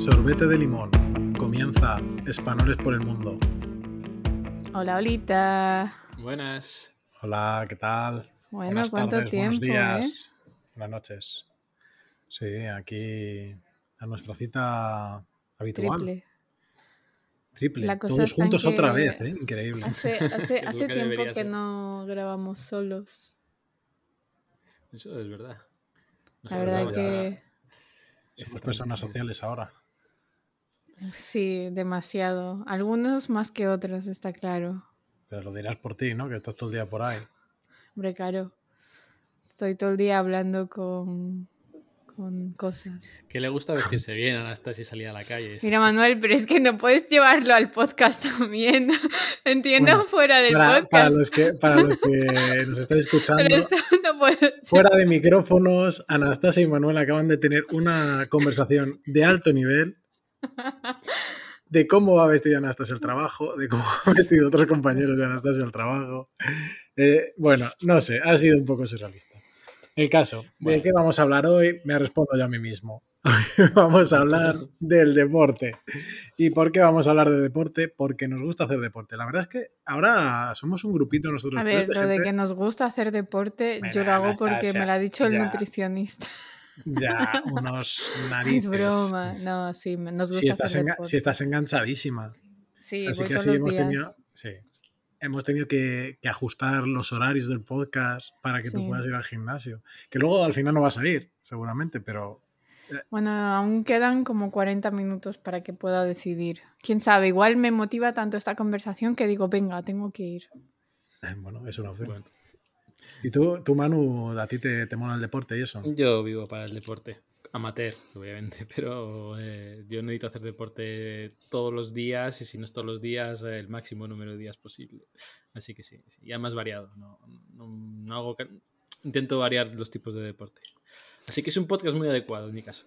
Sorbete de limón. Comienza Espanoles por el mundo. Hola, Olita. Buenas. Hola, ¿qué tal? Bueno, Buenas ¿cuánto tardes, tiempo, buenos días, eh? buenas noches. Sí, aquí a nuestra cita habitual. Triple. Triple. La cosa Todos juntos que otra vez, ¿eh? Increíble. Hace, hace, Lo hace que tiempo que ser. no grabamos solos. Eso es verdad. No La verdad que Somos personas sociales ahora. Sí, demasiado. Algunos más que otros, está claro. Pero lo dirás por ti, ¿no? Que estás todo el día por ahí. Hombre, claro. Estoy todo el día hablando con, con cosas. Que le gusta vestirse bien a Anastasia y salir a la calle. Mira, Manuel, pero es que no puedes llevarlo al podcast también. Entiendo Bueno, fuera del Para, podcast. para los que, para los que nos estáis escuchando, Pero esto no puede ser. fuera de micrófonos, Anastasia y Manuel acaban de tener una conversación de alto nivel de cómo va vestida Anastasia al trabajo, de cómo va vestido otros compañeros de Anastasia al trabajo. Eh, bueno, no sé, ha sido un poco surrealista. El caso, ¿de qué vamos a hablar hoy? Me respondo yo a mí mismo. Hoy vamos a hablar del deporte. ¿Y por qué vamos a hablar de deporte? Porque nos gusta hacer deporte. La verdad es que ahora somos un grupito nosotros A tres ver, de lo de que nos gusta hacer deporte, yo lo hago porque me lo ha dicho el ya. nutricionista. Ya, unos Es narices. broma. No, sí, nos gusta Si estás, hacer si estás enganchadísima. Sí, Así voy que todos así los hemos días. tenido, sí, hemos tenido que, que ajustar los horarios del podcast para que tú puedas ir al gimnasio. Que luego al final no vas a ir, seguramente, pero Bueno, aún quedan como 40 minutos para que pueda decidir. Quién sabe, igual me motiva tanto esta conversación que digo, venga, tengo que ir. eh, bueno, es una opción. Bueno, ¿Y tú, tú, Manu, a ti te, te mola el deporte y eso? yo vivo para el deporte. Amateur, obviamente, pero eh, yo necesito hacer deporte todos los días y si no es todos los días, el máximo número de días posible. Así que sí, sí, ya más variado. No, no, no hago intento variar los tipos de deporte. Así que es un podcast muy adecuado en mi caso.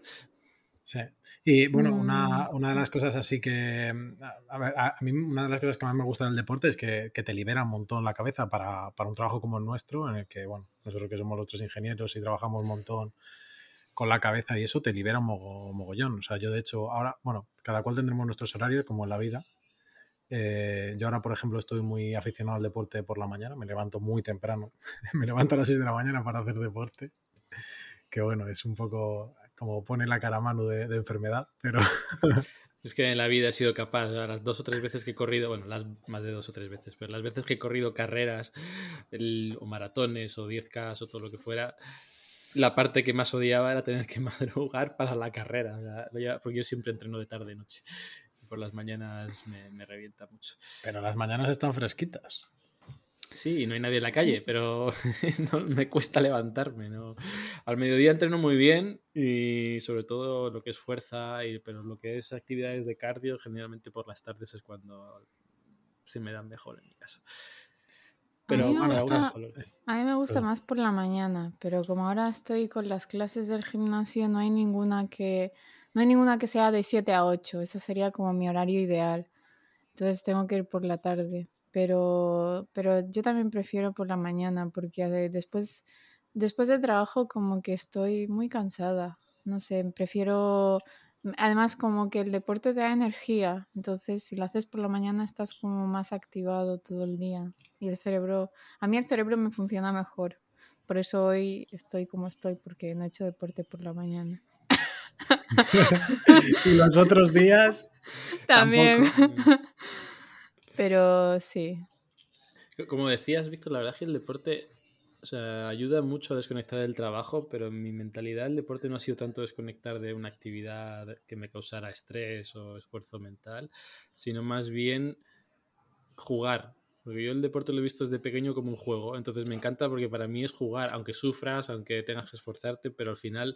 Sí. Y bueno, Mm. una, una de las cosas así que. A, a ver, a- mí una de las cosas que más me gusta del deporte es que, que te libera un montón la cabeza para, para un trabajo como el nuestro, en el que, bueno, nosotros que somos los tres ingenieros y trabajamos un montón con la cabeza y eso te libera un mogo- mogollón. O sea, yo de hecho ahora, bueno, cada cual tendremos nuestros horarios como en la vida. Eh, yo ahora, por ejemplo, estoy muy aficionado al deporte por la mañana, me levanto muy temprano, me levanto a las 6 de la mañana para hacer deporte, que bueno, es un poco como pone la cara a Manu de, de enfermedad, pero Es que en la vida he sido capaz, a las dos o tres veces que he corrido, bueno, las más de dos o tres veces, pero las veces que he corrido carreras el- o maratones o 10K o todo lo que fuera, la parte que más odiaba era tener que madrugar para la carrera, o sea, porque yo siempre entreno de tarde y noche. Y por las mañanas me, me revienta mucho. Pero las mañanas están fresquitas. Sí, no hay nadie en la calle, pero no, me cuesta levantarme. ¿no? Al mediodía entreno muy bien y sobre todo lo que es fuerza, y, pero lo que es actividades de cardio, generalmente por las tardes es cuando se me dan mejor en mi caso. Pero mí me bueno, gusta- algunos colores. A mí me gusta Perdón. más por la mañana, pero como ahora estoy con las clases del gimnasio, no hay ninguna que no hay ninguna que sea de 7 a 8, ese sería como mi horario ideal. Entonces tengo que ir por la tarde, pero pero yo también prefiero por la mañana porque después después del trabajo como que estoy muy cansada. No sé, prefiero además como que el deporte te da energía, entonces si lo haces por la mañana estás como más activado todo el día y el cerebro a mí el cerebro me funciona mejor. Por eso hoy estoy como estoy, porque no he hecho deporte por la mañana. y los otros días, También. Tampoco. Pero sí. Como decías, Víctor, la verdad es que el deporte o sea, ayuda mucho a desconectar del trabajo, pero en mi mentalidad el deporte no ha sido tanto desconectar de una actividad que me causara estrés o esfuerzo mental, sino más bien jugar. Porque yo el deporte lo he visto desde pequeño como un juego, entonces me encanta porque para mí es jugar, aunque sufras, aunque tengas que esforzarte, pero al final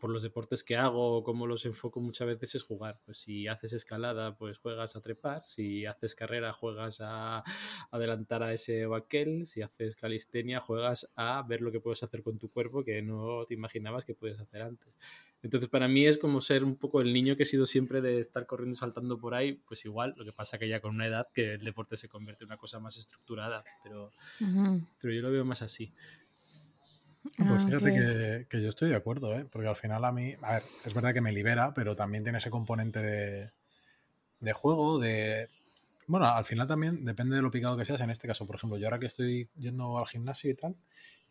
por los deportes que hago o cómo los enfoco muchas veces es jugar. Pues si haces escalada, pues juegas a trepar. Si haces carrera, juegas a adelantar a ese o aquel. Si haces calistenia, juegas a ver lo que puedes hacer con tu cuerpo que no te imaginabas que puedes hacer antes. Entonces, para mí es como ser un poco el niño que he sido siempre de estar corriendo saltando por ahí, pues igual, lo que pasa que ya con una edad que el deporte se convierte en una cosa más estructurada, pero, pero yo lo veo más así. Pues Ah, fíjate ok. que, que yo estoy de acuerdo, ¿eh? porque al final a mí, a ver, es verdad que me libera, pero también tiene ese componente de, de juego, de... Bueno, al final también depende de lo picado que seas. En este caso, por ejemplo, yo ahora que estoy yendo al gimnasio y tal,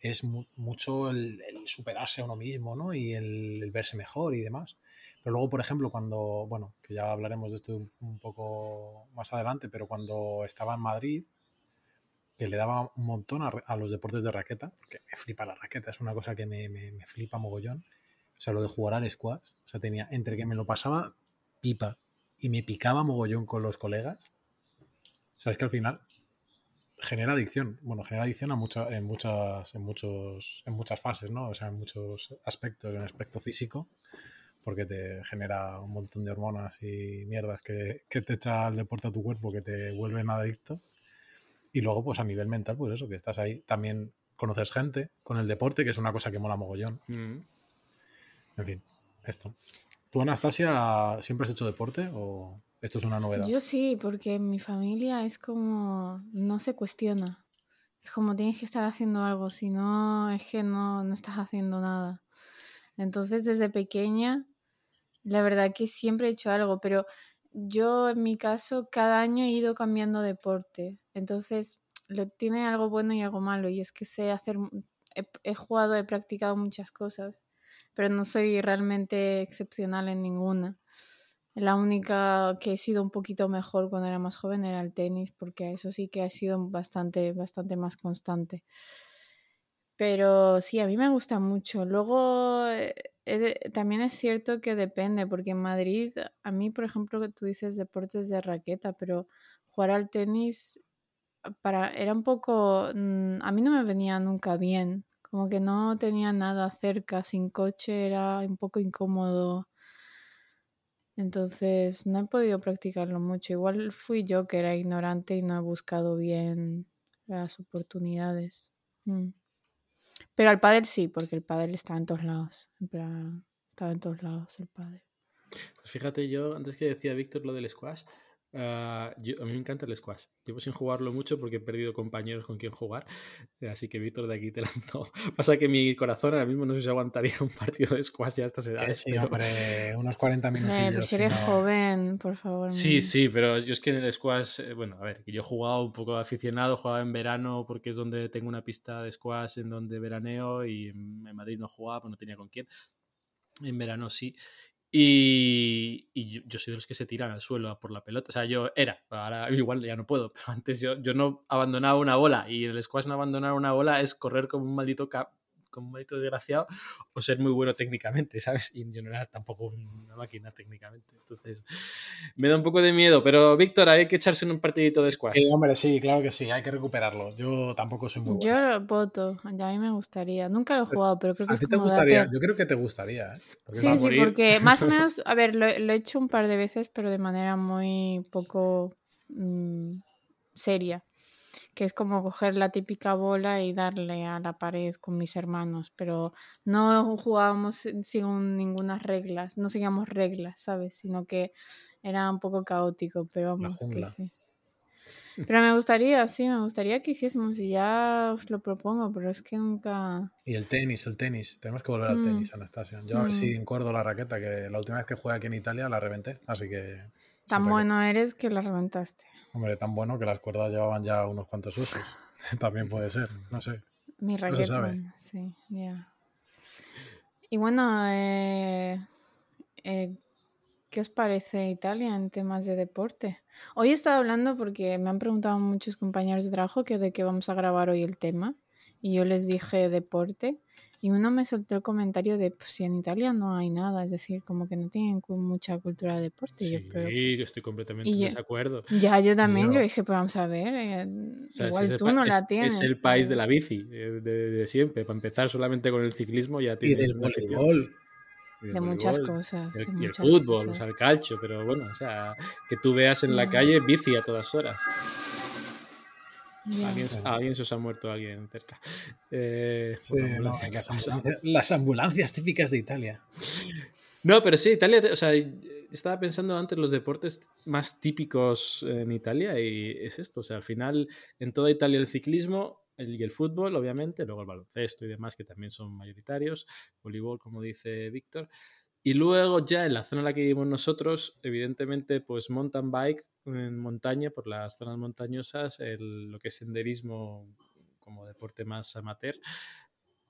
es mu- mucho el, el superarse a uno mismo, ¿no? Y el, el verse mejor y demás. Pero luego, por ejemplo, cuando, bueno, que ya hablaremos de esto un, un poco más adelante, pero cuando estaba en Madrid, que le daba un montón a, los deportes de raqueta, porque me flipa la raqueta, es una cosa que me, me- me flipa mogollón. O sea, lo de jugar al squash, o sea, tenía entre que me lo pasaba pipa y me picaba mogollón con los colegas. O sea, es que al final genera adicción. Bueno, genera adicción a mucha- en, muchas, en, muchos, en muchas fases, ¿no? O sea, en muchos aspectos, en aspecto físico, porque te genera un montón de hormonas y mierdas que, que te echa el deporte a tu cuerpo, que te vuelven adicto. Y luego, pues a nivel mental, pues eso, que estás ahí. También conoces gente con el deporte, que es una cosa que mola mogollón. Mm. En fin, esto. ¿Tú, Anastasia, siempre has hecho deporte o esto es una novedad? Yo sí, porque en mi familia es como, no se cuestiona. Es como tienes que estar haciendo algo, si no, es que no, no estás haciendo nada. Entonces, desde pequeña, la verdad que siempre he hecho algo, pero yo en mi caso, cada año he ido cambiando deporte. Entonces, lo, tiene algo bueno y algo malo, y es que sé hacer, he, jugado, he practicado muchas cosas, pero no soy realmente excepcional en ninguna. La única que he sido un poquito mejor cuando era más joven era el tenis, porque eso sí que ha sido bastante, bastante más constante. Pero sí, a mí me gusta mucho. Luego, también es cierto que depende, porque en Madrid, a mí, por ejemplo, tú dices deportes de raqueta, pero jugar al tenis para, era un poco, mm, a mí no me venía nunca bien, como que no tenía nada cerca, sin coche era un poco incómodo. Entonces no he podido practicarlo mucho. Igual fui yo que era ignorante y no he buscado bien las oportunidades. Mm. Pero al pádel sí, porque el pádel está en todos lados. Estaba en todos lados el pádel. Pues fíjate, yo antes que decía Víctor lo del squash, ah, yo- a mí me encanta el squash. Llevo sin jugarlo mucho porque he perdido compañeros con quien jugar. eh, Así que Víctor de aquí te lanzo. Pasa que mi corazón ahora mismo no sé si aguantaría un partido de squash ya a estas edades. sí, pero- hombre, unos 40 Eh, minutillos. pues si eres no- joven, por favor. Sí, sí, pero yo es que en el squash, eh, bueno, a ver, yo he jugado un poco aficionado, jugaba en verano porque es donde tengo una pista de squash en donde veraneo y en en Madrid no jugaba, pues no tenía con quién. En verano sí. Y, yo, soy de los que se tiran al suelo por la pelota. O sea, yo era, ahora igual ya no puedo, pero antes yo, yo no abandonaba una bola y el squash no abandonar una bola es correr como un maldito cap como un maldito desgraciado o ser muy bueno técnicamente, ¿sabes? Y yo no era tampoco una máquina técnicamente. Entonces, me da un poco de miedo. Pero, Víctor, hay que echarse en un partidito de squash. Sí, hombre, sí, claro que sí, hay que recuperarlo. Yo tampoco soy muy bueno. Yo voto, ya a mí me gustaría. Nunca lo he jugado, pero creo que A es ti te como gustaría, darte- yo creo que te gustaría. ¿eh? Porque Sí, sí, porque más o menos, a ver, lo, lo he hecho un par de veces, pero de manera muy poco mm, seria. Que es como coger la típica bola y darle a la pared con mis hermanos, pero no jugábamos sin ninguna reglas, no seguíamos reglas, ¿sabes? Sino que era un poco caótico, pero vamos, que sí. Pero me gustaría, sí, me gustaría que hiciésemos y ya os lo propongo, pero es que nunca... Y el tenis, el tenis. Tenemos que volver al Mm. tenis, Anastasia. Yo a ver Mm. si encuerdo la raqueta, que la última vez que jugué aquí en Italia la reventé. Así que. Tan bueno eres que la reventaste. Raqueta. Hombre, tan bueno que las cuerdas llevaban ya unos cuantos usos. También puede ser, no sé. Mi No se sabe. raquetman, sí, ya. Y bueno, eh, eh, ¿qué os parece Italia en temas de deporte? Hoy he estado hablando porque me han preguntado muchos compañeros de trabajo que de qué vamos a grabar hoy el tema. Y yo les dije deporte. Y uno me soltó el comentario de, pues si en Italia no hay nada, es decir, como que no tienen mucha cultura de deporte. Yo, Sí, pero- yo estoy completamente Y en yo- desacuerdo. ya, yo también, Yo- yo dije, pero vamos a ver, eh, O sea, igual es el tú no es- la tienes. Es el país de la bici, eh, de, de siempre. Para empezar solamente con el ciclismo ya Y tienes del voleibol. Y del De muchas voleibol, cosas. Y el, y el fútbol, cosas. o sea, el calcio, pero bueno, o sea, que tú veas en la calle bici a todas horas. Alguien, Sí. alguien se os ha muerto alguien cerca. Eh, Sí, por no, ambulancia, ¿qué las, ambulancias, las ambulancias típicas de Italia. No, pero sí, Italia, o sea, estaba pensando antes los deportes más típicos en Italia y es esto, o sea, al final en toda Italia el ciclismo el, y el fútbol, obviamente, luego el baloncesto y demás, que también son mayoritarios, voleibol, como dice Víctor. Y luego ya en la zona en la que vivimos nosotros, evidentemente, pues mountain bike en montaña, por las zonas montañosas, el, lo que es senderismo como deporte más amateur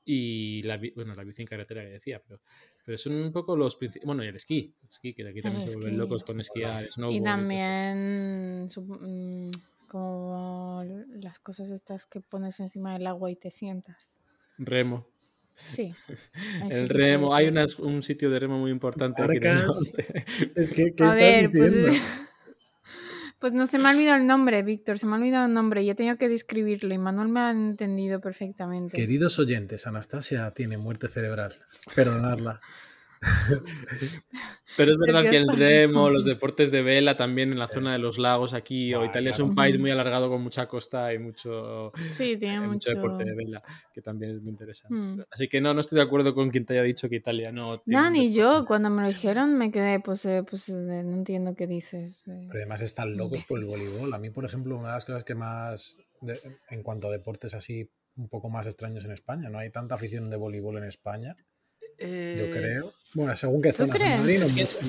y la, bueno, la bici en carretera que decía, pero, pero son un poco los principios. Bueno, y el esquí, el esquí, que de aquí también se vuelven locos con esquiar, snowboard. Y también mm, como las cosas estas que pones encima del agua y te sientas. Remo. Sí. El remo, hay un sitio de remo muy importante aquí Es que, ¿qué A ver, pues diciendo? Pues, pues, no se me ha olvidado el nombre, Víctor, se me ha olvidado el nombre y he tenido que describirlo y Manuel me ha entendido perfectamente. Queridos oyentes, Anastasia tiene muerte cerebral. Perdonadla. Pero es verdad que el remo, los deportes de vela también en la zona de los lagos aquí, o Italia es un país muy alargado con mucha costa y mucho, sí, tiene mucho... deporte de vela, que también es muy interesante. Hmm. Así que no, no estoy de acuerdo con quien te haya dicho que Italia no... No, ni yo, cuando me lo dijeron me quedé, pues, eh, pues eh, no entiendo qué dices. Eh. Pero además están locos por el voleibol. A mí, por ejemplo, una de las cosas que más, en cuanto a deportes así un poco más extraños en España, no hay tanta afición de voleibol en España. Yo creo. Bueno, según qué zonas. En Madrid,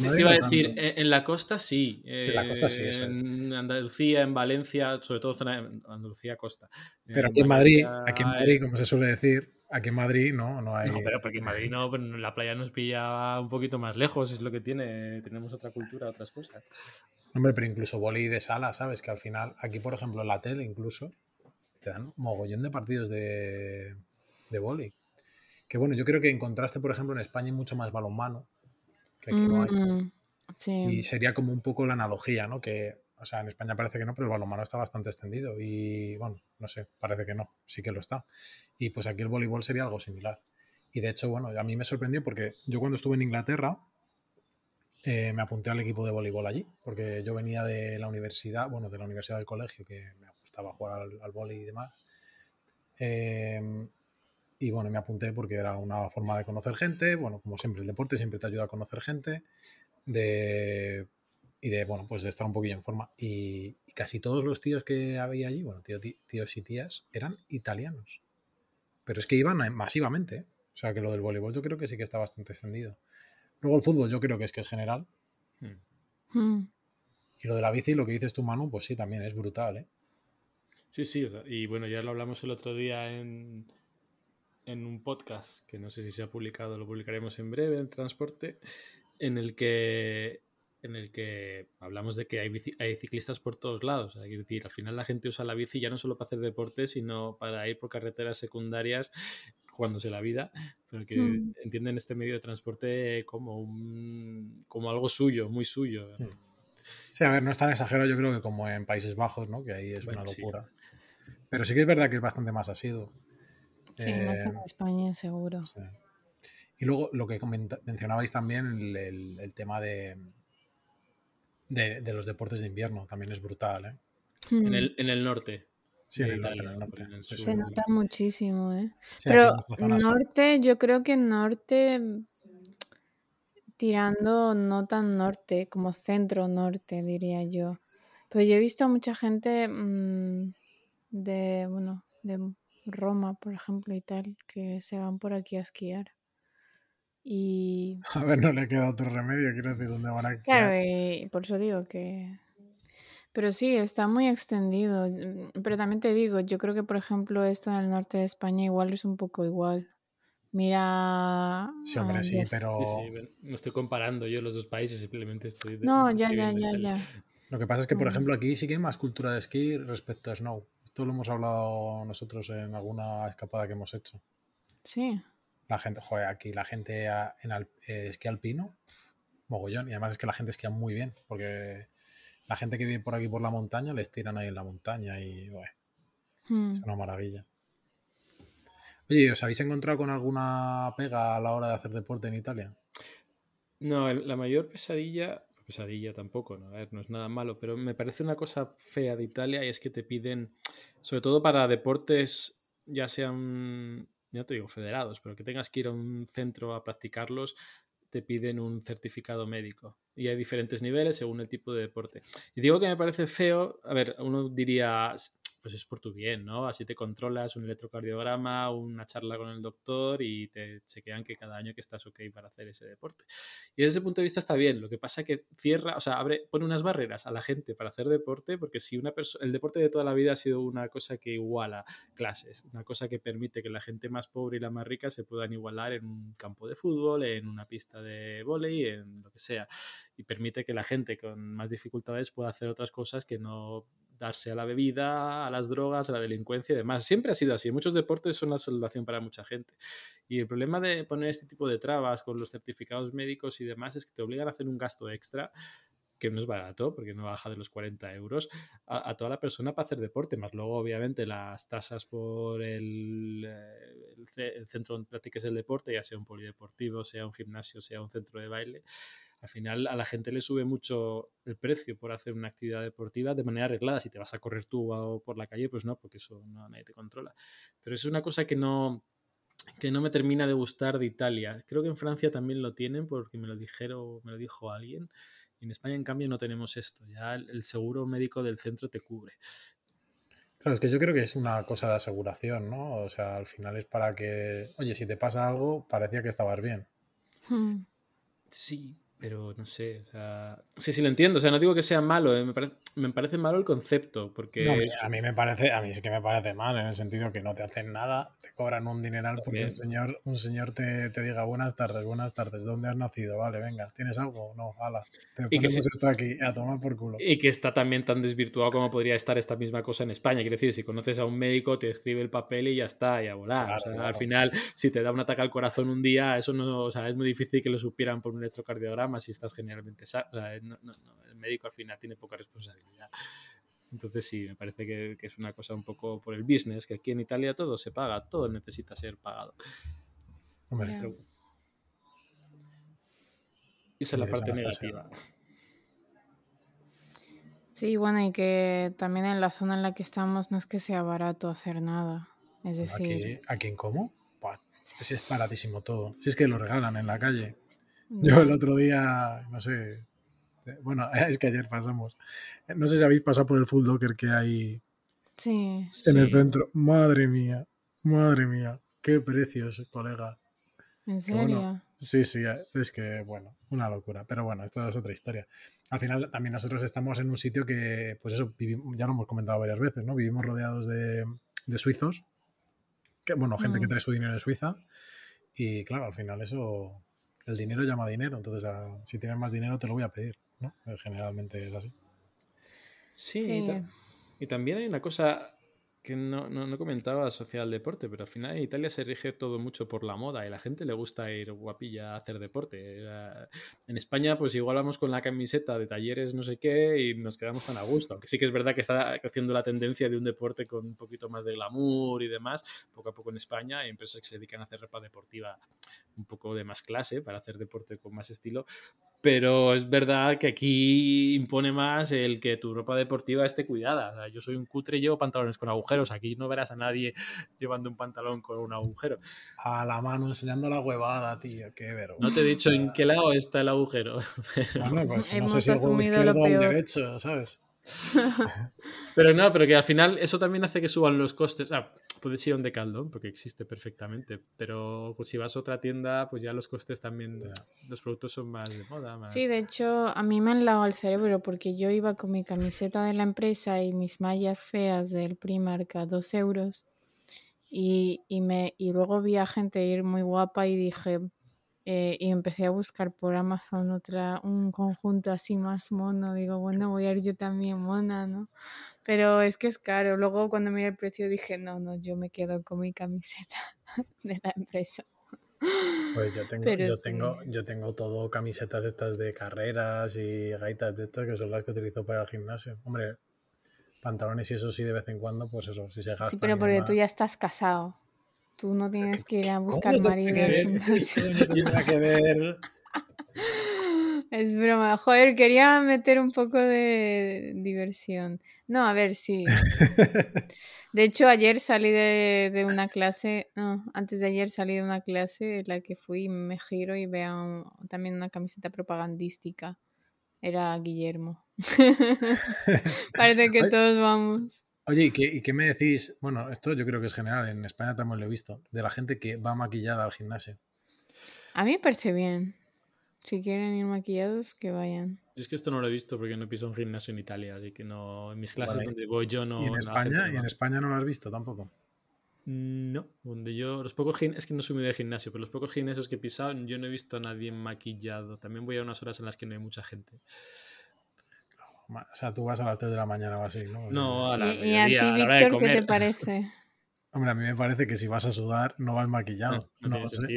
no, iba a decir, en la costa sí. Sí, en la costa sí, eso es. En Andalucía, en Valencia, sobre todo zona de Andalucía, costa. Pero aquí en Madrid, aquí en Madrid, como se suele decir, aquí en Madrid no, no hay. No, pero porque en Madrid no, la playa nos pilla un poquito más lejos, es lo que tiene. Tenemos otra cultura, otras cosas. Hombre, pero incluso boli de sala, ¿sabes? Que al final, aquí por ejemplo en la tele incluso, te dan mogollón de partidos de, de boli. Que bueno, yo creo que en contraste, por ejemplo, en España hay mucho más balonmano, que aquí no hay. Mm, y sería como un poco la analogía, ¿no? Que, o sea, en España parece que no, pero el balonmano está bastante extendido. Y bueno, no sé, parece que no, sí que lo está. Y pues aquí el voleibol sería algo similar. Y de hecho, bueno, a mí me sorprendió porque yo cuando estuve en Inglaterra, eh, me apunté al equipo de voleibol allí, porque yo venía de la universidad, bueno, de la universidad del colegio, que me gustaba jugar al, al voleibol y demás. Eh, y bueno, me apunté porque era una forma de conocer gente. Bueno, como siempre, el deporte siempre te ayuda a conocer gente. De, y de, bueno, pues de estar un poquillo en forma. Y, casi todos los tíos que había allí, bueno, tíos y tías, eran italianos. Pero es que iban masivamente. ¿eh? O sea que lo del voleibol yo creo que sí que está bastante extendido. Luego el fútbol yo creo que es que es general. Hmm. Hmm. Y lo de la bici, lo que dices tú, Manu, pues sí, también es brutal, ¿eh? Sí, sí, y bueno, ya lo hablamos el otro día en, en un podcast que no sé si se ha publicado, lo publicaremos en breve en transporte, en el que en el que hablamos de que hay, hay ciclistas por todos lados. Hay decir, al final la gente usa la bici ya no solo para hacer deporte, sino para ir por carreteras secundarias jugándose la vida, pero que hmm. entienden este medio de transporte como, un, como algo suyo, muy suyo. Hmm. Sí, a ver, no es tan exagerado yo creo que como en Países Bajos, ¿no? que ahí es una locura. Pero sí que es verdad que es bastante más asido. Sí, más que en eh, España, seguro. Y luego lo que mencionabais también, el, tema de, de, los deportes de invierno, también es brutal. ¿eh? En, hmm. el, en el norte. Sí, en el norte. Se nota muchísimo, ¿eh? Pero norte, yo creo que norte tirando no tan norte, como centro norte, diría yo. Pero yo he visto a mucha gente mm, de, bueno, de Roma, por ejemplo, y tal, que se van por aquí a esquiar. Y... A ver, no le queda otro remedio, quiero decir, ¿dónde van a esquiar? Claro, y por eso digo que... Pero sí, está muy extendido. Mm, pero también te digo, yo creo que, por ejemplo, esto en el norte de España igual es un poco igual. Mira... Sí, hombre, sí, pero... no estoy comparando yo los dos países, simplemente estoy... No, ya, ya, ya, ya. Lo que pasa es que, por ejemplo, aquí sí que hay más cultura de esquí respecto a snow. Esto lo hemos hablado nosotros en alguna escapada que hemos hecho. Sí. La gente, joder, aquí la gente en eh, esquí alpino, mogollón. Y además es que la gente esquía muy bien, porque la gente que vive por aquí por la montaña les tiran ahí en la montaña y, hmm. es una maravilla. Oye, ¿os habéis encontrado con alguna pega a la hora de hacer deporte en Italia? No, la mayor pesadilla pesadilla tampoco, ¿no? no es nada malo, pero me parece una cosa fea de Italia y es que te piden, sobre todo para deportes, ya sean, no te digo federados, pero que tengas que ir a un centro a practicarlos, te piden un certificado médico. Y hay diferentes niveles según el tipo de deporte. Y digo que me parece feo, a ver, uno diría, pues es por tu bien, ¿no? Así te controlas un electrocardiograma, una charla con el doctor y te chequean que cada año que estás ok para hacer ese deporte. Y desde ese punto de vista está bien. Lo que pasa que cierra, o sea, abre, pone unas barreras a la gente para hacer deporte, porque si una persona, el deporte de toda la vida ha sido una cosa que iguala clases, una cosa que permite que la gente más pobre y la más rica se puedan igualar en un campo de fútbol, en una pista de vóley, en lo que sea. Y permite que la gente con más dificultades pueda hacer otras cosas que no darse a la bebida, a las drogas, a la delincuencia y demás. Siempre ha sido así. Muchos deportes son la solución para mucha gente. Y el problema de poner este tipo de trabas con los certificados médicos y demás es que te obligan a hacer un gasto extra que no es barato, porque no baja de los 40 euros, a, toda la persona para hacer deporte, más luego obviamente las tasas por el, eh, el, centro donde practiques el deporte, ya sea un polideportivo, sea un gimnasio, sea un centro de baile, al final a la gente le sube mucho el precio por hacer una actividad deportiva de manera arreglada. Si te vas a correr tú o por la calle, pues no, porque eso no, nadie te controla. Pero es una cosa que no, que no me termina de gustar de Italia. Creo que en Francia también lo tienen porque me lo dijeron, me lo dijo alguien. En España, en cambio, no tenemos esto. Ya el seguro médico del centro te cubre. Claro, es que yo creo que es una cosa de aseguración, ¿no? O sea, al final es para que, oye, si te pasa algo, parecía que estabas bien. Hmm. Sí, pero no sé, o sea, sí, sí lo entiendo, o sea, no digo que sea malo, eh, me, parece, me, parece, malo el concepto, porque... a mí me parece, a mí sí que me parece mal, en el sentido que no te hacen nada, te cobran un dineral porque un señor, un señor te, te, diga buenas tardes, buenas tardes, ¿dónde has nacido? Vale, venga, ¿tienes algo? No, hala, te y que esto aquí, a tomar por culo. Y que está también tan desvirtuado como podría estar esta misma cosa en España, quiero decir, si conoces a un médico, te escribe el papel y ya está, y a volar, o sea, al final, si te da un ataque al corazón un día, eso no, o sea, es muy difícil que lo supieran por un electrocardiograma si estás generalmente el médico al final tiene poca responsabilidad. Entonces sí, me parece que, es una cosa un poco por el business, que aquí en Italia todo se paga, todo necesita ser pagado. Hombre, esa es la parte negativa. Sí, bueno, y que también en la zona en la que estamos no es que sea barato hacer nada. Es decir... ¿Aquí, aquí en cómo? si es baratísimo todo. Si es que lo regalan en la calle. Yo el otro día, no sé, bueno, es que ayer pasamos. No sé si habéis pasado por el full docker que hay en el centro. Madre mía, madre mía, qué precios, colega. ¿En serio? sí, sí, es que, bueno, una locura. Pero bueno, esto es otra historia. Al final, también nosotros estamos en un sitio que, pues eso, ya lo hemos comentado varias veces, ¿no? Vivimos rodeados de, suizos, que, bueno, gente que mm. trae su dinero de Suiza. Y claro, al final eso el dinero llama dinero, entonces ah, si tienes más dinero te lo voy a pedir, ¿no? Eh, generalmente es así. Sí, Y, también hay una cosa que no, no, comentaba asociada al deporte, pero al final en Italia se rige todo mucho por la moda y la gente le gusta ir guapilla a hacer deporte. En España, pues igual vamos con la camiseta de talleres no sé qué y nos quedamos tan a gusto. Aunque sí que es verdad que está creciendo la tendencia de un deporte con un poquito más de glamour y demás, poco a poco en España, hay empresas que se dedican a hacer ropa deportiva un poco de más clase para hacer deporte con más estilo, pero es verdad que aquí impone más el que tu ropa deportiva esté cuidada. yo soy un cutre y llevo pantalones con agujeros. Aquí no verás a nadie llevando un pantalón con un agujero. A la mano enseñando la huevada, tío. Qué vergüenza. No te he dicho en qué lado está el agujero. Bueno, pues no sé si el izquierdo o el derecho, ¿sabes? pero no, pero que al final eso también hace que suban los costes. Ah, puedes ir a un Decathlon porque existe perfectamente, pero pues, si vas a otra tienda, pues ya los costes también, los productos son más de moda. Sí, de hecho, a mí me han lavado el cerebro porque yo iba con mi camiseta de la empresa y mis mallas feas del Primark a dos euros y, y, me, y luego vi a gente ir muy guapa y dije, eh, y empecé a buscar por Amazon otra, un conjunto así más mono. Digo, bueno, voy a ir yo también mona, ¿no? Pero es que es caro. Luego cuando miré el precio dije, no, no, yo me quedo con mi camiseta de la empresa. Pues yo tengo, yo, tengo, yo tengo todo camisetas estas de carreras y gaitas de estas que son las que utilizo para el gimnasio. Hombre, pantalones y eso sí de vez en cuando, pues eso, si se gasta. Sí, pero porque tú ya estás casado. Tú no tienes que ir a buscar marido. No que ver. Es broma. Joder, quería meter un poco de diversión. No, a ver, sí. De hecho, ayer salí de, una clase, no, antes de ayer salí de una clase en la que fui, me giro y veo también una camiseta propagandística. Era Guillermo. Parece que todos vamos. Oye, ¿y qué, ¿y qué me decís? Bueno, esto yo creo que es general, en España también lo he visto, de la gente que va maquillada al gimnasio. A mí me parece bien. Si quieren ir maquillados, que vayan. Yo es que esto no lo he visto porque no piso un gimnasio en Italia, así que no. En mis clases Vale. donde voy yo no. ¿Y en España? ¿Y en. España no lo has visto tampoco? No, donde yo. Los pocos Es que no soy muy de gimnasio, pero los pocos gimnasios que he pisado, yo no he visto a nadie maquillado. También voy a unas horas en las que no hay mucha gente. O sea, tú vas a las 3 de la mañana o así, ¿no? No, a la ¿Y, y a ti, a de Víctor, qué te parece? Hombre, a mí me parece que si vas a sudar no vas maquillado. No, no sé.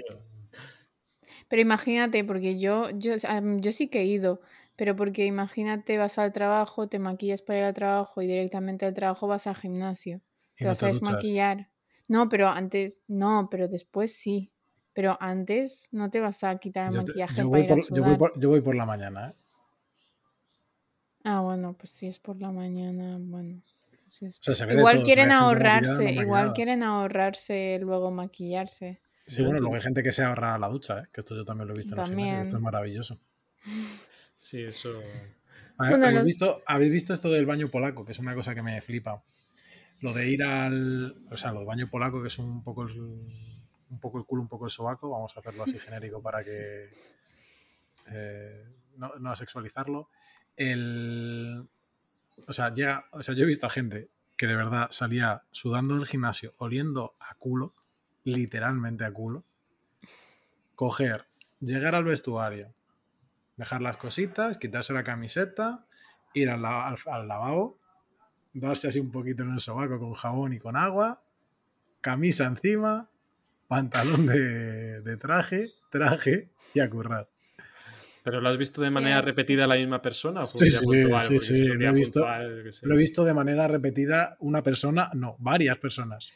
Pero imagínate, porque yo, yo, yo sí que he ido, pero porque imagínate, vas al trabajo, te maquillas para ir al trabajo y directamente al trabajo vas al gimnasio. Y Te no vas te a duchas. desmaquillar. No, pero antes, no, pero después sí. Pero antes no te vas a quitar el Yo, te- maquillaje yo para ir a por, yo, voy sudar. por, yo voy por la mañana, ¿eh? Ah, bueno, pues si es por la mañana, bueno. pues O sea, se Igual todo, quieren ahorrarse, igual quieren ahorrarse luego maquillarse. Sí, bueno, luego hay gente que se ahorra la ducha, ¿eh? que esto yo también lo he visto en el gimnasio, También. esto es maravilloso. Sí, eso. A ver, Bueno, ¿habéis, los- visto, ¿Habéis visto esto del baño polaco? Que es una cosa que me flipa. Lo de ir al. O sea, lo del baño polaco, que es un poco el, un poco el culo, un poco el sobaco. Vamos a hacerlo así genérico para que. eh, no, no sexualizarlo. El. O sea, llega. O sea, yo he visto a gente que de verdad salía sudando del gimnasio, oliendo a culo, literalmente a culo. Coger, llegar al vestuario, dejar las cositas, quitarse la camiseta, ir al, la- al- al lavabo, darse así un poquito en el sobaco con jabón y con agua, camisa encima, pantalón de, de traje, traje y a currar. ¿Pero lo has visto de manera repetida la misma persona? ¿O fue Sí, sí, puntual? sí, sí, lo he visto- puntual. Lo he visto de manera repetida una persona, no, varias personas.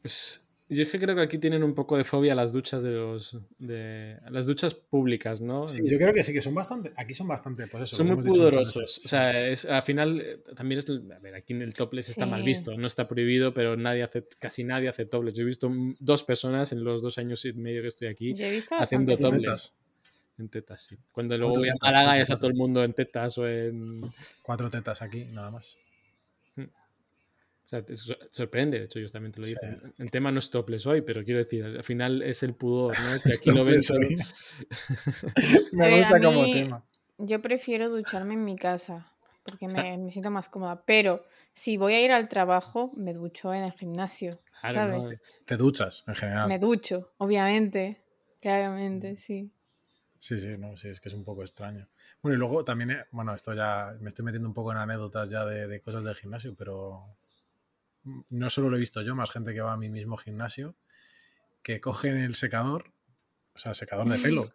Pues, yo es que creo que aquí tienen un poco de fobia las duchas de los. De, las duchas públicas, ¿no? Sí, yo creo que sí, que son bastante, aquí son bastante, pues eso. Son muy pudorosos. O sea, es, al final eh, también es. A ver, aquí en el topless está mal Sí. visto. No está prohibido, pero nadie hace, casi nadie hace topless. Yo he visto dos personas en los dos años y medio que estoy aquí haciendo topless. En tetas, sí. Cuando luego ¿Cuánto voy a? Málaga ya ¿Cuánto está todo el mundo en tetas o en. Cuatro tetas aquí, nada más. O sea, te sorprende, de hecho, ellos también te lo Sí. dicen. El tema no es topless hoy, pero quiero decir, al final es el pudor, ¿no? Que aquí lo ven solo. Me gusta como mí- tema. Yo prefiero ducharme en mi casa porque me, me siento más cómoda. Pero si voy a ir al trabajo, me ducho en el gimnasio. Claro, ¿Sabes? ¿no? Te duchas, en general. Me ducho, obviamente. Claramente, sí. Sí, sí, no, sí, es que es un poco extraño. Bueno, y luego también, eh, bueno, esto ya me estoy metiendo un poco en anécdotas ya de, de cosas del gimnasio, pero no solo lo he visto yo, más gente que va a mi mismo gimnasio, que cogen el secador, o sea, el secador de pelo,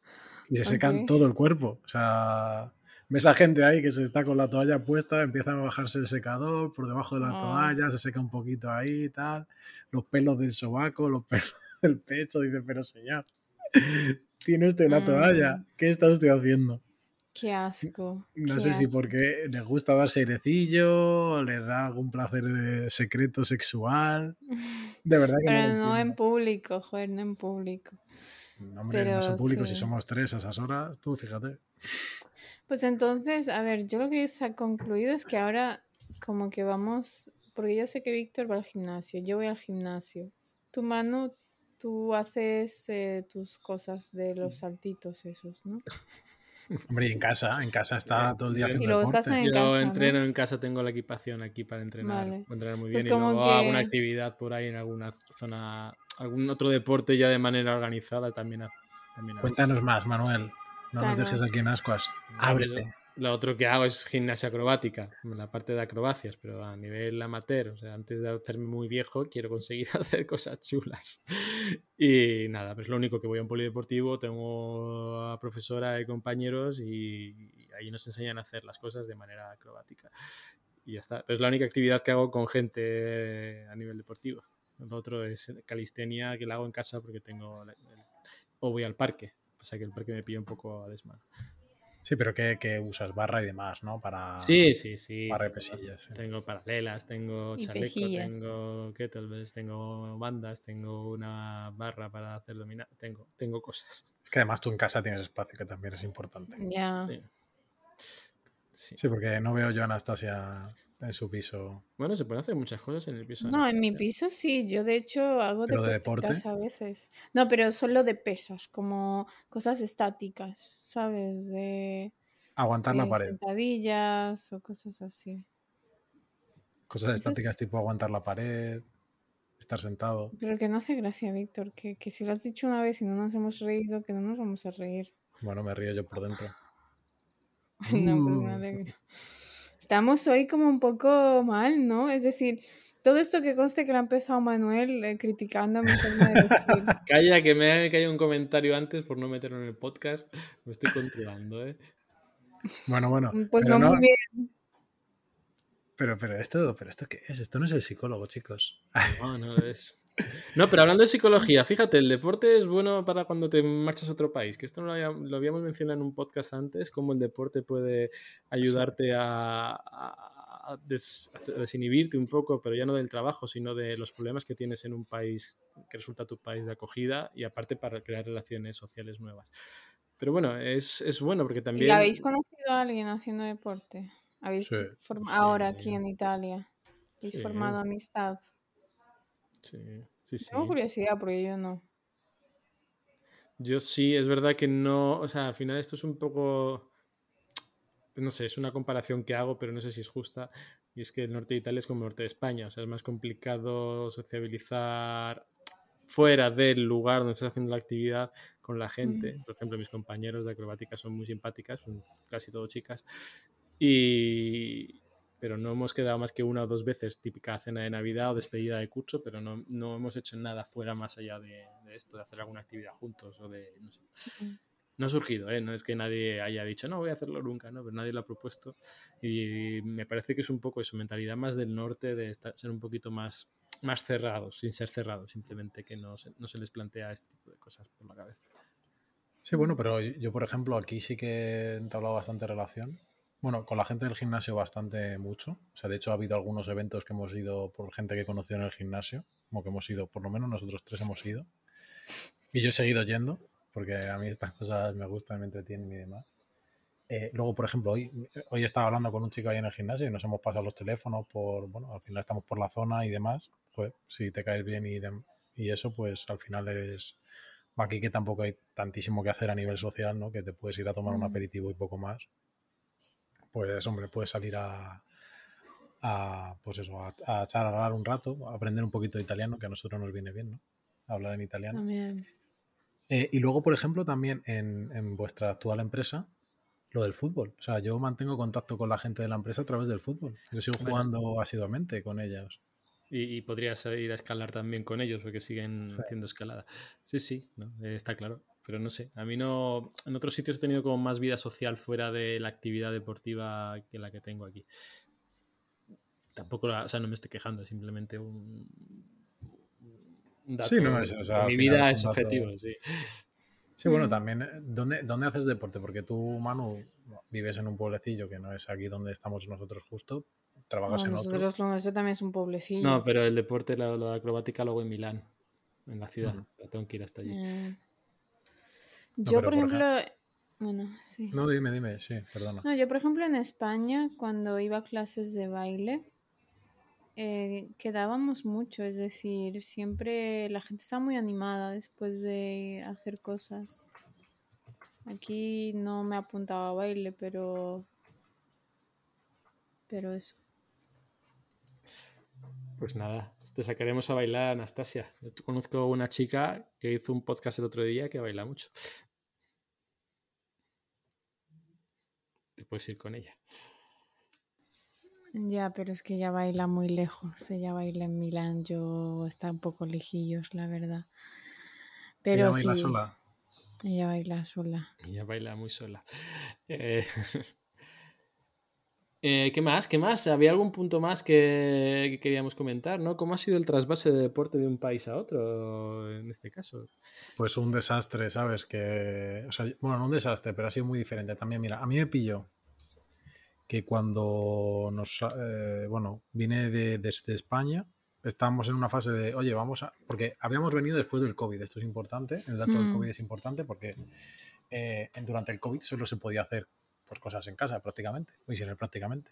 y se secan todo el cuerpo. O sea, ves a gente ahí que se está con la toalla puesta, empiezan a bajarse el secador por debajo de la Ah. toalla, se seca un poquito ahí y tal, los pelos del sobaco, los pelos del pecho, dice, pero señor, tiene usted una Mm. toalla, ¿qué está usted haciendo? Qué asco. No qué sé si porque le gusta darse airecillo, le da algún placer secreto sexual. De verdad que Pero no, no en público, joder, no en público. No, hombre, no pero son públicos, si sí. somos tres a esas horas, tú fíjate. Pues entonces, a ver, yo lo que se ha concluido es que ahora como que vamos, porque yo sé que Víctor va al gimnasio, yo voy al gimnasio. Tu mano, tú haces eh, tus cosas de los saltitos esos, ¿no? Hombre, y en casa, en casa está todo el día Y haciendo luego estás deporte. en Yo casa, ¿no? entreno en casa, tengo la equipación aquí para entrenar, Vale. para entrenar muy Pues bien. y como luego hago que- una actividad por ahí en alguna zona, algún otro deporte ya de manera organizada también. también hago. Cuéntanos más, Manuel. No nos dejes aquí en ascuas. No, Ábrete. Lo otro que hago es gimnasia acrobática, la parte de acrobacias, pero a nivel amateur, o sea, antes de hacerme muy viejo, quiero conseguir hacer cosas chulas. Y nada, pues lo único que voy a un polideportivo, tengo a profesora y compañeros y, ahí nos enseñan a hacer las cosas de manera acrobática. Y ya está. Pero es la única actividad que hago con gente eh, a nivel deportivo. Lo otro es calistenia que la hago en casa porque tengo... el- o voy al parque. Pasa que el parque me pilla un poco a desmano. Sí, pero que, que usas barra y demás, ¿no? Para, Sí, sí, sí. para tengo- pesillas. sí. Tengo paralelas, tengo chaleco, pesillas. tengo kettlebells, tengo bandas, tengo una barra para hacer dominar, tengo, tengo cosas. Es que además tú en casa tienes espacio, que también es importante. Ya. Sí. Sí. porque no veo yo a Anastasia en su piso. Bueno, se pueden hacer muchas cosas en el piso. No, en mi piso sí. Yo de hecho hago de deporte a veces. No, pero solo de pesas, como cosas estáticas, ¿sabes? De aguantar la pared. Sentadillas o cosas así. Cosas estáticas tipo aguantar la pared, estar sentado. Pero que no hace gracia, Víctor, que, que si lo has dicho una vez y no nos hemos reído, que no nos vamos a reír. Bueno, me río yo por dentro. no, me mm. Estamos hoy como un poco mal, ¿no? Es decir, todo esto que conste que lo ha empezado Manuel eh, criticando a mi forma de vestir. Calla, que me ha caído un comentario antes por no meterlo en el podcast. Me estoy controlando, ¿eh? Bueno, bueno. Pues no, muy bien. Pero, pero esto, pero esto qué es? Esto no es el psicólogo, chicos. No, no es. No, pero hablando de psicología, fíjate, el deporte es bueno para cuando te marchas a otro país, que esto lo, habíamos mencionado en un podcast antes, cómo el deporte puede ayudarte a, desinhibirte un poco, pero ya no del trabajo, sino de los problemas que tienes en un país que resulta tu país de acogida y aparte para crear relaciones sociales nuevas. Pero bueno, es, es bueno porque también... ¿Y habéis conocido a alguien haciendo deporte? ¿Habéis formado ahora aquí en Italia? ¿Habéis formado amistad? Sí, sí, sí. Tengo curiosidad porque yo no. Yo sí, es verdad que no, o sea, al final esto es un poco, no sé, es una comparación que hago, pero no sé si es justa. Y es que el norte de Italia es como el norte de España, o sea, es más complicado sociabilizar fuera del lugar donde estás haciendo la actividad con la gente. Por ejemplo, mis compañeros de acrobática son muy simpáticas, son casi todo chicas. Y, pero no hemos quedado más que una o dos veces, típica cena de Navidad o despedida de curso, pero no, no hemos hecho nada fuera más allá de, esto, de hacer alguna actividad juntos o de, no sé. No ha surgido, ¿eh? no es que nadie haya dicho, no voy a hacerlo nunca, ¿no? pero nadie lo ha propuesto. Y me parece que es un poco su mentalidad más del norte, de estar, ser un poquito más, más cerrados, sin ser cerrados, simplemente que no se, no se les plantea este tipo de cosas por la cabeza. Sí, bueno, pero yo, por ejemplo, aquí sí que he entablado bastante relación bueno, con la gente del gimnasio bastante mucho. O sea, de hecho ha habido algunos eventos que hemos ido por gente que he conocido en el gimnasio, como que hemos ido, por lo menos nosotros tres hemos ido. Y yo he seguido yendo, porque a mí estas cosas me gustan, me entretienen y demás. Eh, luego, por ejemplo, hoy, hoy estaba hablando con un chico ahí en el gimnasio y nos hemos pasado los teléfonos por, bueno, al final estamos por la zona y demás. Joder, si te caes bien y, y eso, pues al final eres... Aquí que tampoco hay tantísimo que hacer a nivel social, ¿no? Que te puedes ir a tomar un aperitivo y poco más pues hombre, puedes salir a, pues eso, a, a charlar un rato, a aprender un poquito de italiano, que a nosotros nos viene bien, ¿no? Hablar en italiano. Eh, y luego, por ejemplo, también en, vuestra actual empresa, lo del fútbol. O sea, yo mantengo contacto con la gente de la empresa a través del fútbol. Yo sigo jugando asiduamente con ellos. Y, podrías ir a escalar también con ellos, porque siguen haciendo escalada. Sí, sí, está claro pero no sé, a mí no, en otros sitios he tenido como más vida social fuera de la actividad deportiva que la que tengo aquí. Tampoco, o sea, no me estoy quejando, es simplemente un, dato. Sí, no, es, o sea, mi vida es, objetivo, sí. Sí, bueno, también, ¿dónde, ¿dónde haces deporte? Porque tú, Manu, vives en un pueblecillo que no es aquí donde estamos nosotros justo, trabajas en nosotros otro. Nosotros también es un pueblecillo. No, pero el deporte, lo, de acrobática, luego en Milán, en la ciudad. Tengo que ir hasta allí. Eh, yo, por ejemplo, bueno, sí. No, dime, dime, sí, perdona. No, yo, por ejemplo, en España, cuando iba a clases de baile, eh, quedábamos mucho, es decir, siempre la gente estaba muy animada después de hacer cosas. Aquí no me apuntaba a baile, pero. Pero eso. Pues nada, te sacaremos a bailar, Anastasia. Yo conozco una chica que hizo un podcast el otro día que baila mucho. Puedes ir con ella. Ya, pero es que ella baila muy lejos. Ella baila en Milán. Yo está un poco lejillos, la verdad. Pero ella baila sola. Ella baila sola. Ella baila muy sola. Eh, eh, ¿Qué más? ¿Qué más? ¿Había algún punto más que, queríamos comentar? ¿no? ¿Cómo ha sido el trasvase de deporte de un país a otro en este caso? Pues un desastre, ¿sabes? Que, o sea, bueno, no un desastre, pero ha sido muy diferente. También, mira, a mí me pilló que cuando nos, eh, bueno, vine de, desde España, estábamos en una fase de, oye, vamos a, porque habíamos venido después del COVID, esto es importante, el dato del mm. COVID es importante porque eh, durante el COVID solo se podía hacer pues cosas en casa prácticamente, sin él prácticamente.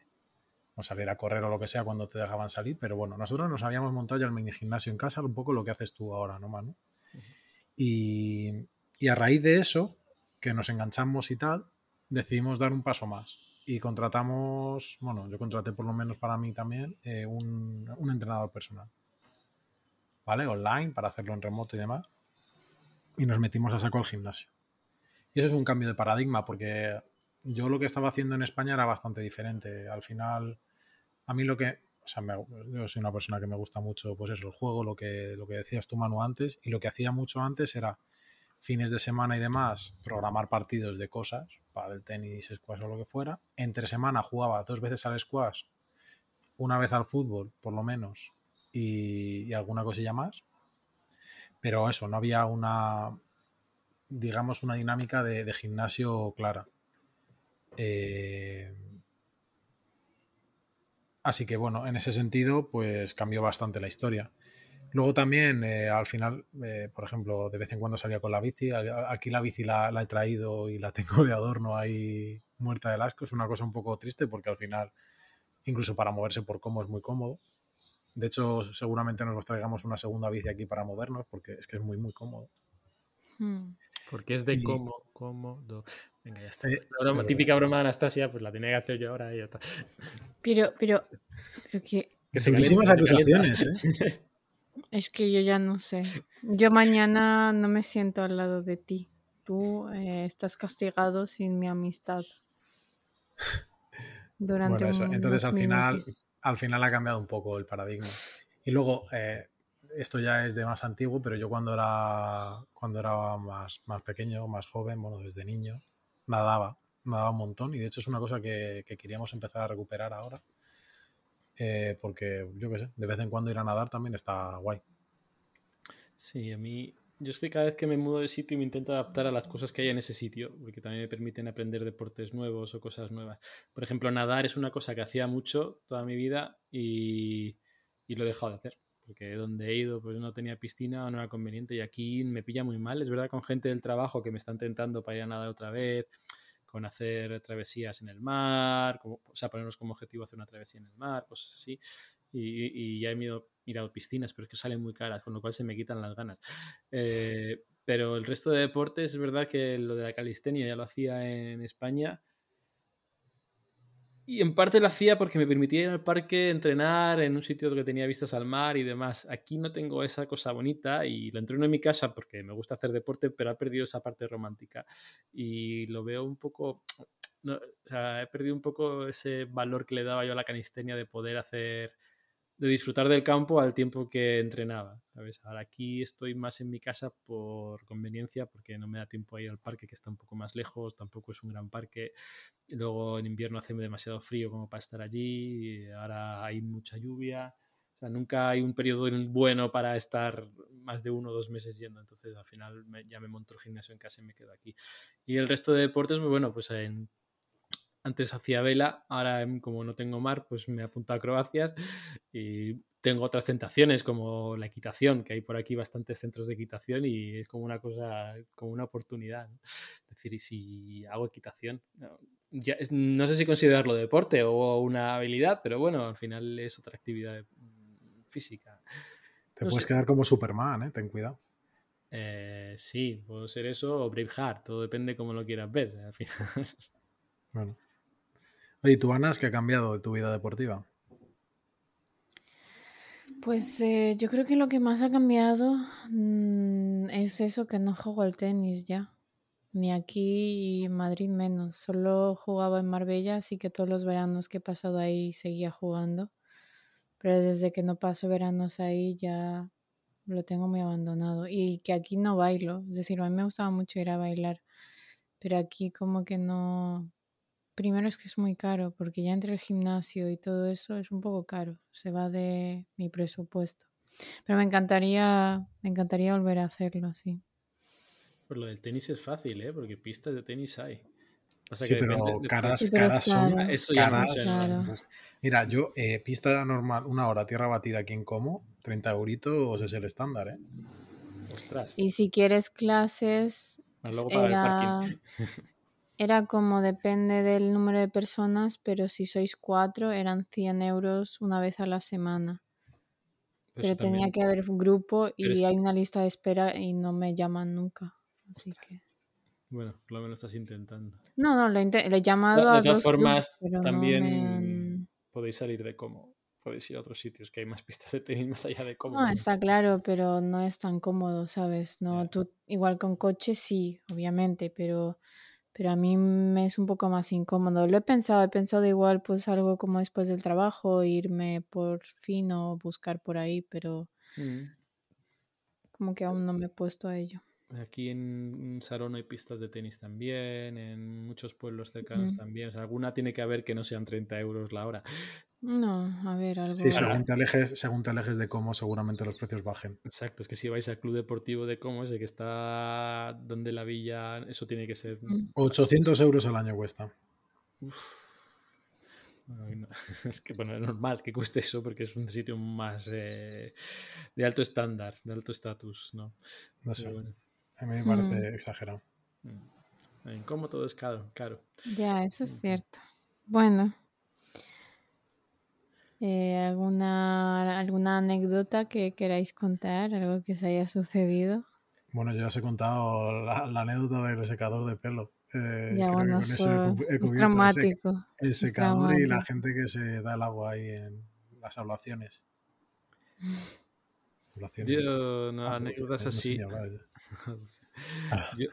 O salir a correr o lo que sea cuando te dejaban salir, pero bueno, nosotros nos habíamos montado ya el mini gimnasio en casa, un poco lo que haces tú ahora, ¿no, Manu? Y, y a raíz de eso, que nos enganchamos y tal, decidimos dar un paso más. Y contratamos, bueno, yo contraté por lo menos para mí también eh, un, un entrenador personal. ¿Vale? Online, para hacerlo en remoto y demás. Y nos metimos a saco al gimnasio. Y eso es un cambio de paradigma, porque yo lo que estaba haciendo en España era bastante diferente. Al final, a mí lo que, o sea, me- yo soy una persona que me gusta mucho, pues eso, el juego, lo que, lo que decías tú, Manu, antes, y lo que hacía mucho antes era fines de semana y demás, programar partidos de cosas, para el tenis, squash o lo que fuera. Entre semana jugaba dos veces al squash, una vez al fútbol, por lo menos, y, alguna cosilla más. Pero eso, no había una, digamos, una dinámica de, de gimnasio clara. Eh, así que bueno, en ese sentido, pues cambió bastante la historia. Luego también, eh, al final, eh, por ejemplo, de vez en cuando salía con la bici. Aquí la bici la, la he traído y la tengo de adorno ahí muerta del asco. Es una cosa un poco triste porque al final, incluso para moverse por cómo es muy cómodo. De hecho, seguramente nos traigamos una segunda bici aquí para movernos porque es que es muy, muy cómodo. Hmm. Porque es de Y- cómo, cómodo. Venga, ya está. Eh, La broma- pero- típica broma de Anastasia, pues la tenía que hacer yo ahora y ya está. Pero, pero, pero que Que se Durísimas acusaciones, ¿eh? es que yo ya no sé. Yo mañana no me siento al lado de ti. Tú eh, estás castigado sin mi amistad. Durante Bueno, eso. Entonces al final, al final ha cambiado un poco el paradigma. Y luego, eh, esto ya es de más antiguo, pero yo cuando era, cuando era más, más pequeño, más joven, bueno, desde niño, nadaba, nadaba un montón. Y de hecho es una cosa que, que queríamos empezar a recuperar ahora. Eh, porque, yo qué sé, de vez en cuando ir a nadar también está guay. Sí, a mí. Yo es que cada vez que me mudo de sitio me intento adaptar a las cosas que hay en ese sitio, porque también me permiten aprender deportes nuevos o cosas nuevas. Por ejemplo, nadar es una cosa que hacía mucho toda mi vida y, y lo he dejado de hacer, porque donde he ido pues no tenía piscina, no era conveniente y aquí me pilla muy mal. Es verdad con gente del trabajo que me están tentando para ir a nadar otra vez, con hacer travesías en el mar, como- o sea, ponernos como objetivo hacer una travesía en el mar, cosas así. Y, y ya he mirado, mirado piscinas, pero es que salen muy caras, con lo cual se me quitan las ganas. Eh, pero el resto de deportes es verdad que lo de la calistenia ya lo hacía en España. Y en parte lo hacía porque me permitía ir al parque, entrenar en un sitio que tenía vistas al mar y demás. Aquí no tengo esa cosa bonita y lo entreno en mi casa porque me gusta hacer deporte, pero ha perdido esa parte romántica. Y lo veo un poco... no, o sea, he perdido un poco ese valor que le daba yo a la calistenia de poder hacer de disfrutar del campo al tiempo que entrenaba, ¿sabes? Ahora aquí estoy más en mi casa por conveniencia porque no me da tiempo a ir al parque que está un poco más lejos, tampoco es un gran parque. Luego en invierno hace demasiado frío como para estar allí, ahora hay mucha lluvia. O sea, nunca hay un periodo bueno para estar más de uno o dos meses yendo. Entonces, al final me- ya me monto el gimnasio en casa y me quedo aquí. Y el resto de deportes, muy bueno, pues en, antes hacía vela, ahora em, como no tengo mar, pues me apunto a acrobacias y tengo otras tentaciones como la equitación, que hay por aquí bastantes centros de equitación y es como una cosa, como una oportunidad. ¿no? Es decir, y si hago equitación, no, ya no sé si considerarlo deporte o una habilidad, pero bueno, al final es otra actividad mm, física. Te No puedes sé. quedar como Superman, ¿eh? Ten cuidado. Eh, sí, puedo ser eso o Braveheart, todo depende cómo lo quieras ver. Al final. Bueno. Oye, ¿y tú, Anas, qué ha cambiado de tu vida deportiva? Pues eh, yo creo que lo que más ha cambiado mm, es eso que no juego al tenis ya. Ni aquí y en Madrid menos. Solo jugaba en Marbella, así que todos los veranos que he pasado ahí seguía jugando. Pero desde que no paso veranos ahí ya lo tengo muy abandonado. Y que aquí no bailo. Es decir, a mí me gustaba mucho ir a bailar. Pero aquí como que no... Primero es que es muy caro, porque ya entre el gimnasio y todo eso es un poco caro. Se va de mi presupuesto. Pero me encantaría, me encantaría volver a hacerlo así. Pues lo del tenis es fácil, ¿eh? Porque pistas de tenis hay. Sí, que pero depende- caras, Sí, pero es caras son. caro. Eso ya caras. Mira, yo, eh, pista normal, una hora, tierra batida aquí en Como, 30 euritos es el estándar, ¿eh? Ostras. Y si quieres clases, luego pagar el era... parking. Era como depende del número de personas, pero si sois cuatro eran 100 euros una vez a la semana. Pero eso tenía también- que haber un grupo y hay una lista de espera y no me llaman nunca. Así que... Bueno, por lo menos estás intentando. No, no, lo inte- le he llamado De a todas dos formas, grupos, no también me han- podéis salir de cómo. Podéis ir a otros sitios que hay más pistas de tenis más allá de cómo. No, está claro, pero no es tan cómodo, ¿sabes? No, Ya. tú igual con coche sí, obviamente, pero, pero a mí me es un poco más incómodo. Lo he pensado, he pensado igual pues algo como después del trabajo, irme por fin o buscar por ahí, pero Mm. como que aún no me he puesto a ello. Aquí en Sarón hay pistas de tenis también, en muchos pueblos cercanos Mm. también. O sea, alguna tiene que haber que no sean 30 euros la hora. No, a ver, algo... Sí, según te alejes, según te alejes de cómo, seguramente los precios bajen. Exacto, es que si vais al Club Deportivo de Como, ese que está donde la villa, eso tiene que ser. Mm. 800 euros al año cuesta. No. Es que, bueno, es normal que cueste eso porque es un sitio más eh, de alto estándar, de alto estatus, ¿no? No sé. Bueno, A mí me parece Mm. exagerado. en Como todo es caro, caro. Ya, eso es cierto. Bueno. Eh, ¿alguna, ¿Alguna anécdota que queráis contar? ¿Algo que se haya sucedido? Bueno, yo ya os he contado la, la anécdota del secador de pelo. Eh, ya, bueno, eso he he es traumático. el secador y la gente que se da el agua ahí en las ablaciones. Ablaciones. Yo, no, Ah, anécdotas no sé así. Ah, Yo,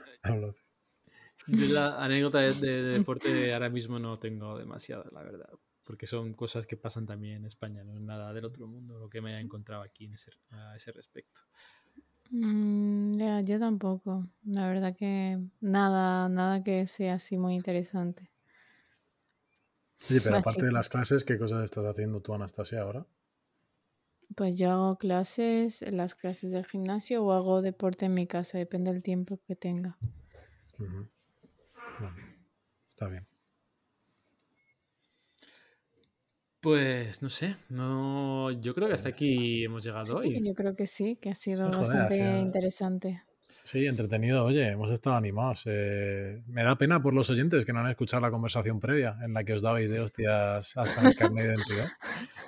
la anécdota de, de- de deporte ahora mismo no tengo demasiada, la verdad. Porque son cosas que pasan también en España, no es nada del otro mundo lo que me haya encontrado aquí en ese, a ese respecto. Mm, ya, yo tampoco. La verdad que nada, nada que sea así muy interesante. Oye, pero Así aparte de las clases, ¿qué cosas estás haciendo tú, Anastasia, ahora? Pues yo hago clases, las clases del gimnasio o hago deporte en mi casa, depende del tiempo que tenga. Bueno, está bien. Pues no sé, no, yo creo que hasta aquí hemos llegado Sí, hoy. yo creo que sí, que ha sido joder, ha bastante sido- interesante. Sí, entretenido. Oye, hemos estado animados. Eh, me da pena por los oyentes que no han escuchado la conversación previa en la que os dabais de hostias hasta el carnet de identidad.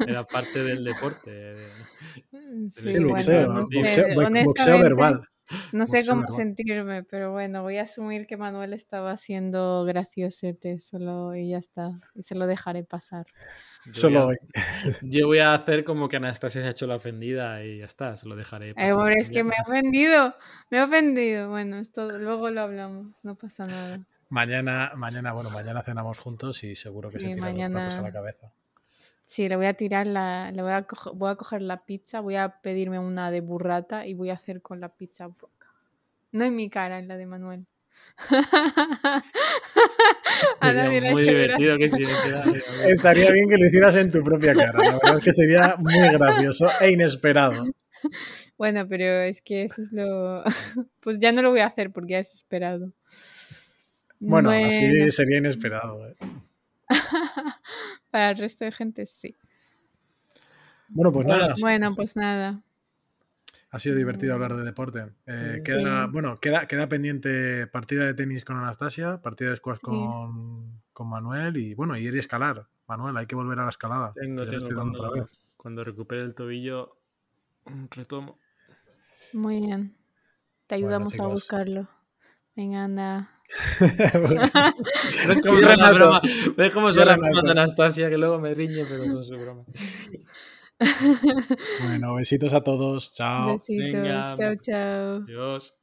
Era parte del deporte. Mm, Sí, Sí, el bueno, boxeo, no ¿no? sé, boxeo, bo- boxeo verbal. No sé cómo sentirme, pero bueno, voy a asumir que Manuel estaba haciendo graciosete solo y ya está. Y se lo dejaré pasar. Yo Solo voy hoy. a- Yo voy a hacer como que Anastasia se ha hecho la ofendida y ya está, se lo dejaré Eh, pasar. pobre, es que me ha ofendido, me ha ofendido. Bueno, esto luego lo hablamos, no pasa nada. Mañana, mañana, bueno, mañana cenamos juntos y seguro que Sí, se tira los platos a la cabeza. Sí, le voy a tirar la, le voy a, coger, voy a coger la pizza, voy a pedirme una de burrata y voy a hacer con la pizza boca. No en mi cara, en la de Manuel. a nadie le ha muy hecho divertido que Estaría bien que lo hicieras en tu propia cara. La verdad es que sería muy gracioso e inesperado. Bueno, pero es que eso es lo... pues ya no lo voy a hacer porque ya es esperado. Bueno, aún así Bueno, sería inesperado. ¿eh? para el resto de gente sí. Bueno, pues nada. Bueno, pues nada. Ha sido divertido hablar de deporte. Eh, Sí. queda, Bueno, queda, queda pendiente partida de tenis con Anastasia, partida de squash con, con Manuel y bueno, y ir a escalar. Manuel, hay que volver a la escalada. Tengo, estoy dando cuando, otra vez. cuando recupere el tobillo, mm, retomo. Muy bien. Te ayudamos a buscarlo. Venga, anda. ¿Ves cómo son las bromas? ¿Ves cómo son las bromas de Anastasia? Que luego me riñe, pero son su broma. bueno, besitos a todos. Chao. Besitos. Venga. Chao, chao. Adiós.